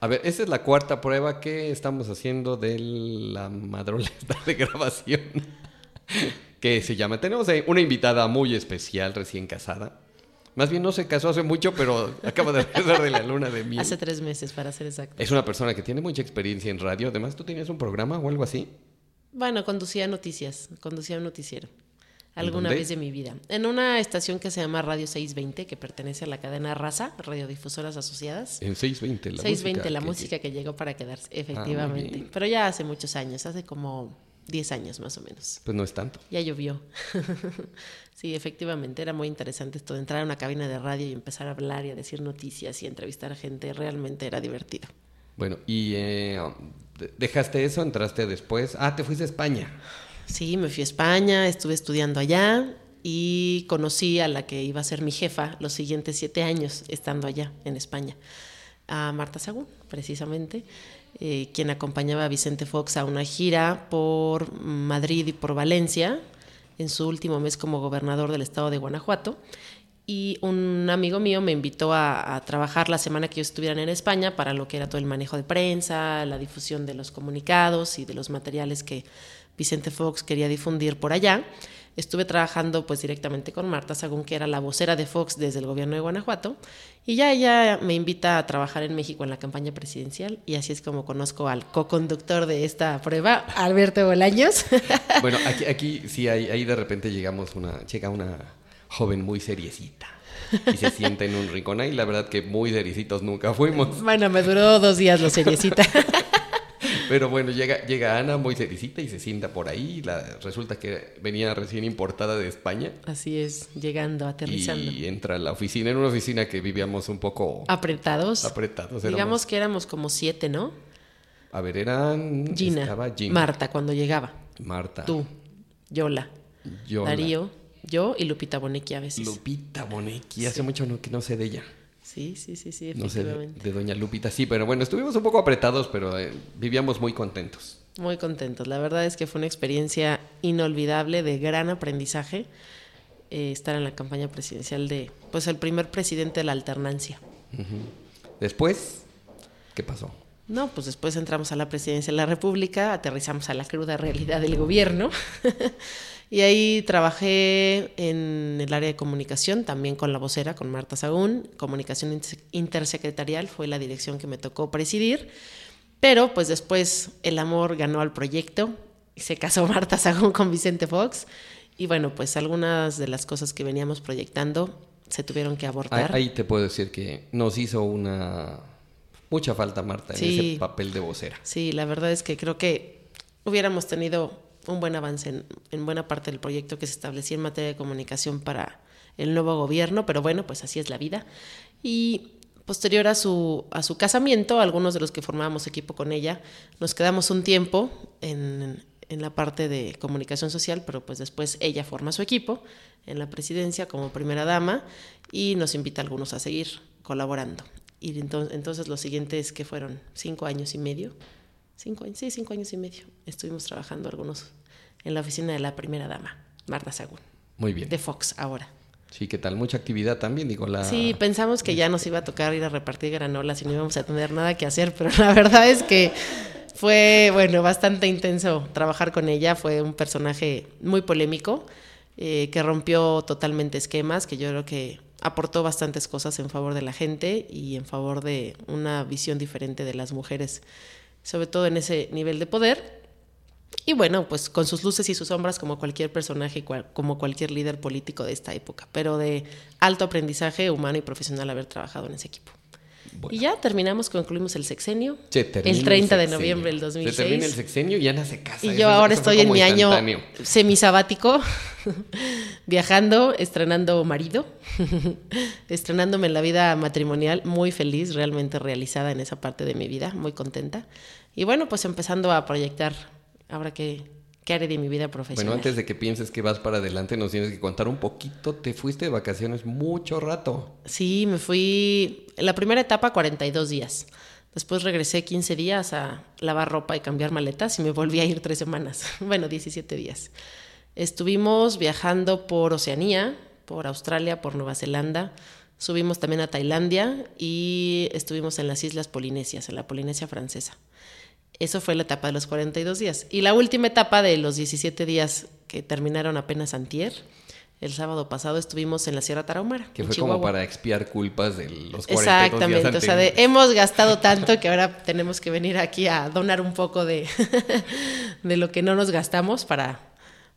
A ver, esa es la cuarta prueba que estamos haciendo de la madroleta de grabación. que se llama. Tenemos una invitada muy especial, recién casada. Más bien no se casó hace mucho, pero acaba de regresar de la luna de miel. Hace tres meses, para ser exacto. Es una persona que tiene mucha experiencia en radio. Además, ¿tú tenías un programa o algo así? Bueno, conducía noticias, conducía un noticiero. Alguna vez de mi vida. En una estación que se llama Radio 620, que pertenece a la cadena Raza, Radiodifusoras Asociadas. En 620, la 620, música. la música que llegó para quedarse, ah, efectivamente. Pero ya hace muchos años, hace como 10 años más o menos. Pues no es tanto. Ya llovió. sí, efectivamente, era muy interesante esto de entrar a una cabina de radio y empezar a hablar y a decir noticias y entrevistar a gente. Realmente era divertido. Bueno, y eh, dejaste eso, entraste después. Ah, te fuiste a España. Sí, me fui a España, estuve estudiando allá y conocí a la que iba a ser mi jefa los siguientes siete años estando allá en España, a Marta Sagún, precisamente, eh, quien acompañaba a Vicente Fox a una gira por Madrid y por Valencia en su último mes como gobernador del estado de Guanajuato. Y un amigo mío me invitó a, a trabajar la semana que ellos estuvieran en España para lo que era todo el manejo de prensa, la difusión de los comunicados y de los materiales que Vicente Fox quería difundir por allá. Estuve trabajando pues directamente con Marta Sagún, que era la vocera de Fox desde el gobierno de Guanajuato, y ya ella me invita a trabajar en México en la campaña presidencial, y así es como conozco al co-conductor de esta prueba, Alberto Bolaños. Bueno, aquí, aquí sí, ahí, ahí de repente llegamos una, llega una joven muy seriecita y se sienta en un rincón. Ahí la verdad que muy seriecitos nunca fuimos. Bueno, me duró dos días lo seriecita. Pero bueno, llega, llega Ana muy cericita y se sienta por ahí. La, resulta que venía recién importada de España. Así es, llegando, aterrizando. Y entra a la oficina, en una oficina que vivíamos un poco... Apretados. Apretados. Digamos que éramos como siete, ¿no? A ver, eran... Gina, Marta, cuando llegaba. Marta. Tú, Yola. Yola. Darío, yo y Lupita Bonecchi a veces. Lupita Bonecchi, hace mucho que no sé de ella. Sí, sí, sí, sí, No sé, de, Doña Lupita, sí, pero bueno, estuvimos un poco apretados, pero eh, vivíamos muy contentos. Muy contentos. La verdad es que fue una experiencia inolvidable, de gran aprendizaje, eh, estar en la campaña presidencial de, pues, el primer presidente de la alternancia. Después, ¿qué pasó? No, pues después entramos a la presidencia de la República, aterrizamos a la cruda realidad del gobierno. Y ahí trabajé en el área de comunicación, también con la vocera, con Marta Sagún. Comunicación intersecretarial fue la dirección que me tocó presidir. Pero pues después el amor ganó al proyecto. y Se casó Marta Sagún con Vicente Fox. Y bueno, pues algunas de las cosas que veníamos proyectando se tuvieron que abortar. Ahí te puedo decir que nos hizo una mucha falta Marta en ese papel de vocera. Sí, la verdad es que creo que hubiéramos tenido un buen avance en, buena parte del proyecto que se establecía en materia de comunicación para el nuevo gobierno, pero bueno, pues así es la vida. Y posterior a su, a su casamiento, algunos de los que formábamos equipo con ella, nos quedamos un tiempo en, en la parte de comunicación social, pero pues después ella forma su equipo en la presidencia como primera dama y nos invita a algunos a seguir colaborando. Y entonces, entonces los siguientes que fueron cinco años y medio, cinco años, sí, cinco años y medio. Estuvimos trabajando algunos en la oficina de la primera dama, Marta Sagún. Muy bien. De Fox ahora. Sí, ¿qué tal? Mucha actividad también, digo, la... Sí, pensamos que ya nos iba a tocar ir a repartir granolas y no íbamos a tener nada que hacer, pero la verdad es que fue, bueno, bastante intenso trabajar con ella. Fue un personaje muy polémico, eh, que rompió totalmente esquemas, que yo creo que aportó bastantes cosas en favor de la gente y en favor de una visión diferente de las mujeres sobre todo en ese nivel de poder. Y bueno, pues con sus luces y sus sombras como cualquier personaje, como cualquier líder político de esta época, pero de alto aprendizaje humano y profesional haber trabajado en ese equipo. Y ya terminamos, concluimos el sexenio. el 30 de noviembre del 2006. Se termina el sexenio y Ana se casa. Y yo ahora estoy en mi año semisabático, viajando, estrenando marido, estrenándome en la vida matrimonial, muy feliz, realmente realizada en esa parte de mi vida, muy contenta. Y bueno, pues empezando a proyectar ahora que ¿Qué haré de mi vida profesional? Bueno, antes de que pienses que vas para adelante, nos tienes que contar un poquito. Te fuiste de vacaciones mucho rato. Sí, me fui en la primera etapa 42 días. Después regresé 15 días a lavar ropa y cambiar maletas y me volví a ir tres semanas. Bueno, 17 días. Estuvimos viajando por Oceanía, por Australia, por Nueva Zelanda. subimos también a Tailandia y estuvimos en las Islas Polinesias, en la Polinesia francesa. Eso fue la etapa de los 42 días. Y la última etapa de los 17 días que terminaron apenas antier, el sábado pasado estuvimos en la Sierra Tarahumara. Que fue como para expiar culpas de los 42 Exactamente, días o sea, de, hemos gastado tanto que ahora tenemos que venir aquí a donar un poco de, de lo que no nos gastamos para,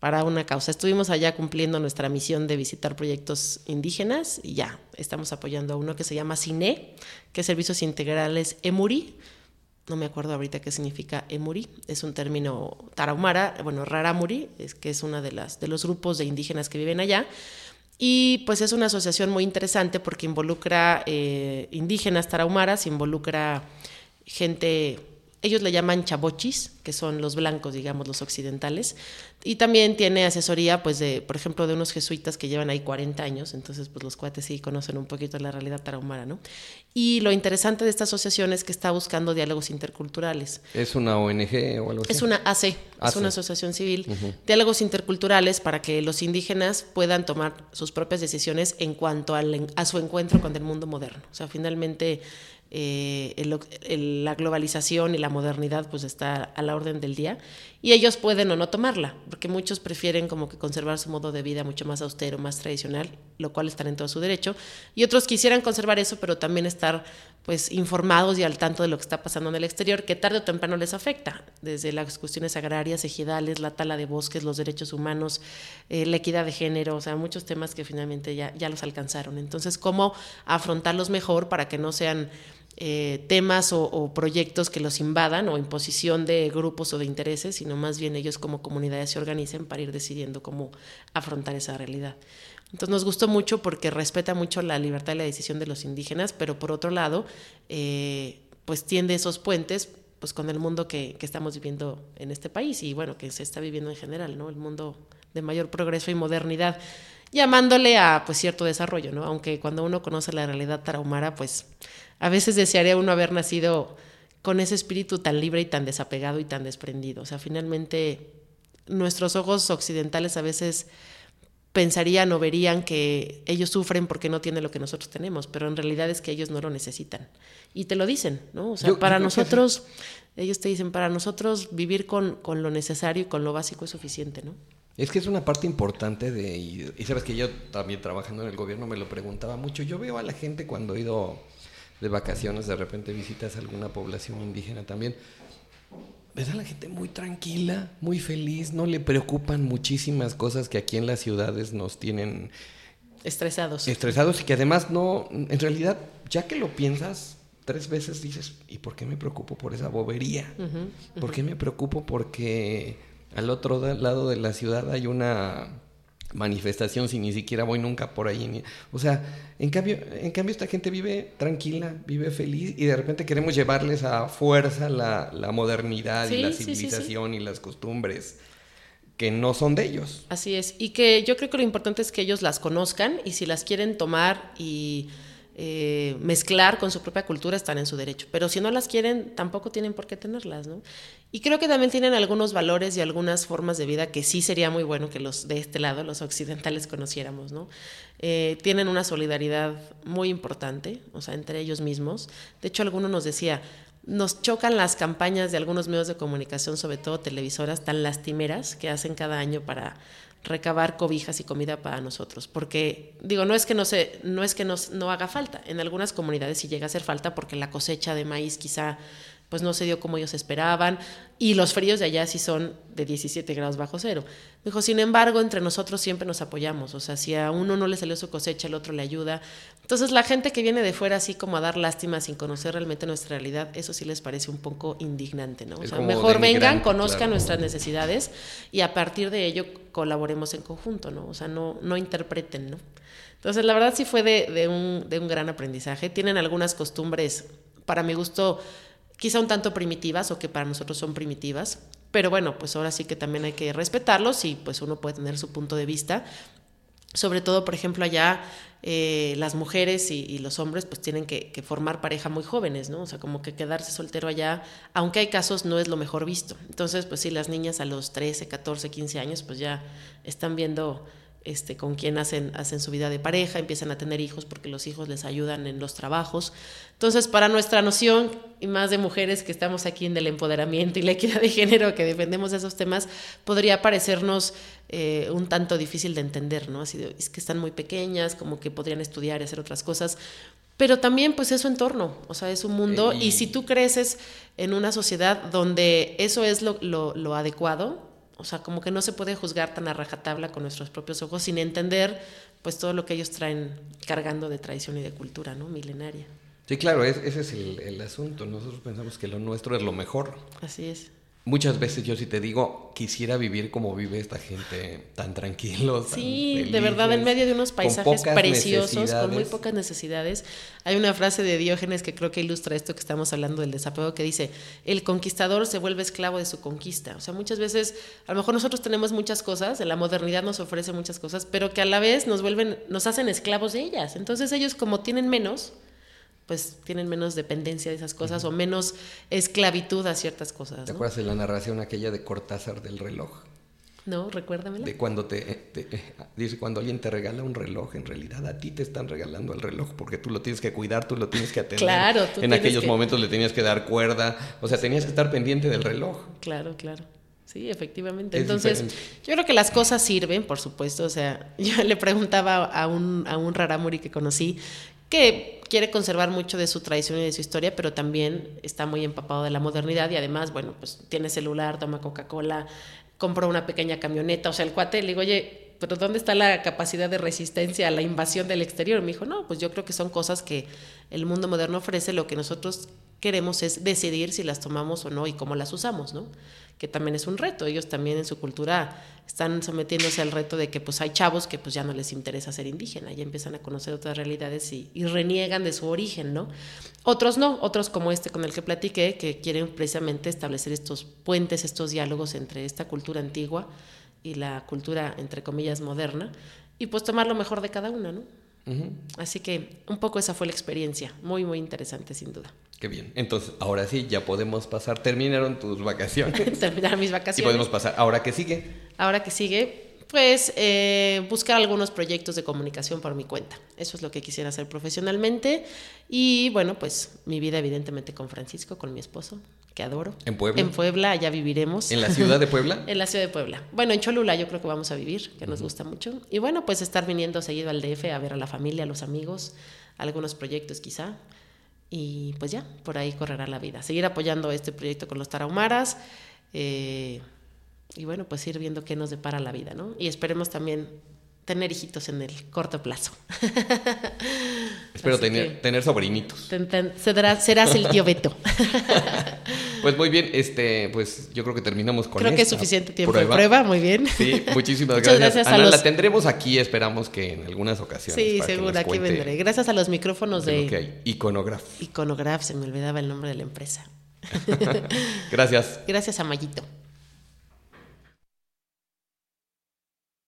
para una causa. Estuvimos allá cumpliendo nuestra misión de visitar proyectos indígenas y ya estamos apoyando a uno que se llama CINE, que es Servicios Integrales EMURI, no me acuerdo ahorita qué significa emuri, es un término tarahumara, bueno, raramuri, es que es una de las de los grupos de indígenas que viven allá. Y pues es una asociación muy interesante porque involucra eh, indígenas tarahumaras, involucra gente ellos le llaman chabochis, que son los blancos, digamos, los occidentales. Y también tiene asesoría, pues, de, por ejemplo, de unos jesuitas que llevan ahí 40 años. Entonces, pues, los cuates sí conocen un poquito la realidad tarahumara, ¿no? Y lo interesante de esta asociación es que está buscando diálogos interculturales. ¿Es una ONG o algo así? Es una AC, es una asociación civil. Diálogos interculturales para que los indígenas puedan tomar sus propias decisiones en cuanto a su encuentro con el mundo moderno. O sea, finalmente eh, la globalización y la modernidad pues está a la orden del día y ellos pueden o no tomarla, porque muchos prefieren como que conservar su modo de vida mucho más austero, más tradicional, lo cual están en todo su derecho, y otros quisieran conservar eso, pero también estar pues informados y al tanto de lo que está pasando en el exterior, que tarde o temprano les afecta, desde las cuestiones agrarias, ejidales, la tala de bosques, los derechos humanos, eh, la equidad de género, o sea, muchos temas que finalmente ya, ya los alcanzaron. Entonces, ¿cómo afrontarlos mejor para que no sean eh, temas o, proyectos que los invadan o imposición de grupos o de intereses, sino más bien ellos como comunidades se organicen para ir decidiendo cómo afrontar esa realidad. Entonces nos gustó mucho porque respeta mucho la libertad y la decisión de los indígenas, pero por otro lado, eh, pues tiende esos puentes pues con el mundo que, que, estamos viviendo en este país y bueno, que se está viviendo en general, ¿no? El mundo de mayor progreso y modernidad, llamándole a pues cierto desarrollo, ¿no? Aunque cuando uno conoce la realidad tarahumara, pues a veces desearía uno haber nacido con ese espíritu tan libre y tan desapegado y tan desprendido. O sea, finalmente nuestros ojos occidentales a veces pensarían o verían que ellos sufren porque no tienen lo que nosotros tenemos, pero en realidad es que ellos no lo necesitan. Y te lo dicen, ¿no? O sea, para nosotros, ellos te dicen, para nosotros vivir con, con, lo necesario y con lo básico es suficiente, ¿no? Es que es una parte importante de, y, y sabes que yo también trabajando en el gobierno me lo preguntaba mucho, yo veo a la gente cuando he ido de vacaciones, de repente visitas alguna población indígena también, ves a la gente muy tranquila, muy feliz, no le preocupan muchísimas cosas que aquí en las ciudades nos tienen estresados. Estresados y que además no, en realidad, ya que lo piensas tres veces dices, ¿y por qué me preocupo por esa bobería? ¿Por qué me preocupo porque al otro lado de la ciudad hay una manifestación si ni siquiera voy nunca por ahí. o sea, en cambio, en cambio esta gente vive tranquila, vive feliz y de repente queremos llevarles a fuerza la, modernidad y la civilización y las costumbres que no son de ellos. Así es, y que yo creo que lo importante es que ellos las conozcan y si las quieren tomar y eh, mezclar con su propia cultura están en su derecho, pero si no las quieren tampoco tienen por qué tenerlas, ¿no? Y creo que también tienen algunos valores y algunas formas de vida que sí sería muy bueno que los de este lado, los occidentales, conociéramos, ¿no? Eh, tienen una solidaridad muy importante, o sea, entre ellos mismos. De hecho, alguno nos decía, nos chocan las campañas de algunos medios de comunicación, sobre todo televisoras, tan lastimeras que hacen cada año para recabar cobijas y comida para nosotros, porque digo, no es que no se, no es que nos, no haga falta, en algunas comunidades sí llega a hacer falta porque la cosecha de maíz quizá pues no se dio como ellos esperaban y los fríos de allá sí son de 17 grados bajo cero. Dijo, sin embargo, entre nosotros siempre nos apoyamos, o sea, si a uno no le salió su cosecha, el otro le ayuda. Entonces, la gente que viene de fuera así como a dar lástima sin conocer realmente nuestra realidad, eso sí les parece un poco indignante, ¿no? O sea, mejor vengan, conozcan nuestras necesidades y a partir de ello colaboremos en conjunto, ¿no? O sea, no, no interpreten, ¿no? Entonces, la verdad sí fue de, de, un, de un gran aprendizaje. Tienen algunas costumbres, para mi gusto, quizá un tanto primitivas o que para nosotros son primitivas, pero bueno, pues ahora sí que también hay que respetarlos y pues uno puede tener su punto de vista. Sobre todo, por ejemplo, allá eh, las mujeres y, los hombres pues tienen que, formar pareja muy jóvenes, ¿no? O sea, como que quedarse soltero allá, aunque hay casos, no es lo mejor visto. Entonces, pues sí, las niñas a los 13, 14, 15 años pues ya están viendo este, con quien hacen, hacen su vida de pareja, empiezan a tener hijos porque los hijos les ayudan en los trabajos. Entonces, para nuestra noción, y más de mujeres que estamos aquí en el empoderamiento y la equidad de género, que defendemos esos temas, podría parecernos eh, un tanto difícil de entender, ¿no? Así es que están muy pequeñas, como que podrían estudiar y hacer otras cosas. Pero también, pues, es su entorno, o sea, es un mundo. Y, si tú creces en una sociedad donde eso es lo, lo, lo adecuado, o sea, como que no se puede juzgar tan a rajatabla con nuestros propios ojos sin entender pues todo lo que ellos traen cargando de tradición y de cultura, ¿no? Milenaria. Sí, claro, ese es el, el asunto. Nosotros pensamos que lo nuestro es lo mejor. Así es. Muchas veces yo sí te digo, quisiera vivir como vive esta gente, tan tranquilos. Sí, de verdad, en medio de unos paisajes preciosos, con muy pocas necesidades. Hay una frase de Diógenes que creo que ilustra esto que estamos hablando del desapego, que dice, el conquistador se vuelve esclavo de su conquista. O sea, muchas veces, a lo mejor nosotros tenemos muchas cosas, la modernidad nos ofrece muchas cosas, pero que a la vez nos vuelven, nos hacen esclavos de ellas. Entonces ellos como tienen menos, pues tienen menos dependencia de esas cosas o menos esclavitud a ciertas cosas. ¿Te acuerdas de la narración aquella de Cortázar del reloj? No, recuérdamela. De cuando te, dice cuando alguien te regala un reloj, en realidad a ti te están regalando el reloj porque tú lo tienes que cuidar, tú lo tienes que atender. Claro, tú En aquellos momentos le tenías que dar cuerda, o sea, tenías que estar pendiente del reloj. Claro, claro. Sí, efectivamente. Entonces, yo creo que las cosas sirven, por supuesto. O sea, yo le preguntaba a un, a un raramuri que conocí que quiere conservar mucho de su tradición y de su historia, pero también está muy empapado de la modernidad y además, bueno, pues tiene celular, toma Coca-Cola, compró una pequeña camioneta, o sea, el cuate le digo, oye, pero ¿dónde está la capacidad de resistencia a la invasión del exterior? Me dijo, no, pues yo creo que son cosas que el mundo moderno ofrece, lo que nosotros queremos es decidir si las tomamos o no y cómo las usamos, ¿no? Que también es un reto. Ellos también en su cultura están sometiéndose al reto de que pues hay chavos que pues ya no les interesa ser indígena, ya empiezan a conocer otras realidades y, y reniegan de su origen, ¿no? Otros no, otros como este con el que platiqué, que quieren precisamente establecer estos puentes, estos diálogos entre esta cultura antigua y la cultura, entre comillas, moderna, y pues tomar lo mejor de cada una, ¿no? Así que un poco esa fue la experiencia, muy, muy interesante sin duda. Qué bien. Entonces, ahora sí, ya podemos pasar. Terminaron tus vacaciones. Terminaron mis vacaciones. Y podemos pasar. ¿Ahora qué sigue? Ahora que sigue, pues eh, buscar algunos proyectos de comunicación por mi cuenta. Eso es lo que quisiera hacer profesionalmente. Y bueno, pues mi vida evidentemente con Francisco, con mi esposo, que adoro. ¿En Puebla? En Puebla, allá viviremos. ¿En la ciudad de Puebla? en la ciudad de Puebla. Bueno, en Cholula yo creo que vamos a vivir, que nos gusta mucho. Y bueno, pues estar viniendo seguido al DF a ver a la familia, a los amigos, algunos proyectos quizá. Y pues ya, por ahí correrá la vida. Seguir apoyando este proyecto con los tarahumaras. Eh, y bueno, pues ir viendo qué nos depara la vida, ¿no? Y esperemos también tener hijitos en el corto plazo. Espero tener, tener sobrinitos. serás, el tío Beto. pues muy bien, este, pues yo creo que terminamos con Creo que es suficiente tiempo de prueba, muy bien. Sí, muchísimas gracias. Ana, la tendremos aquí, esperamos que en algunas ocasiones. Sí, seguro, aquí vendré. Gracias a los micrófonos de, de Iconograph. Iconograph, se me olvidaba el nombre de la empresa. gracias. Gracias a Mayito.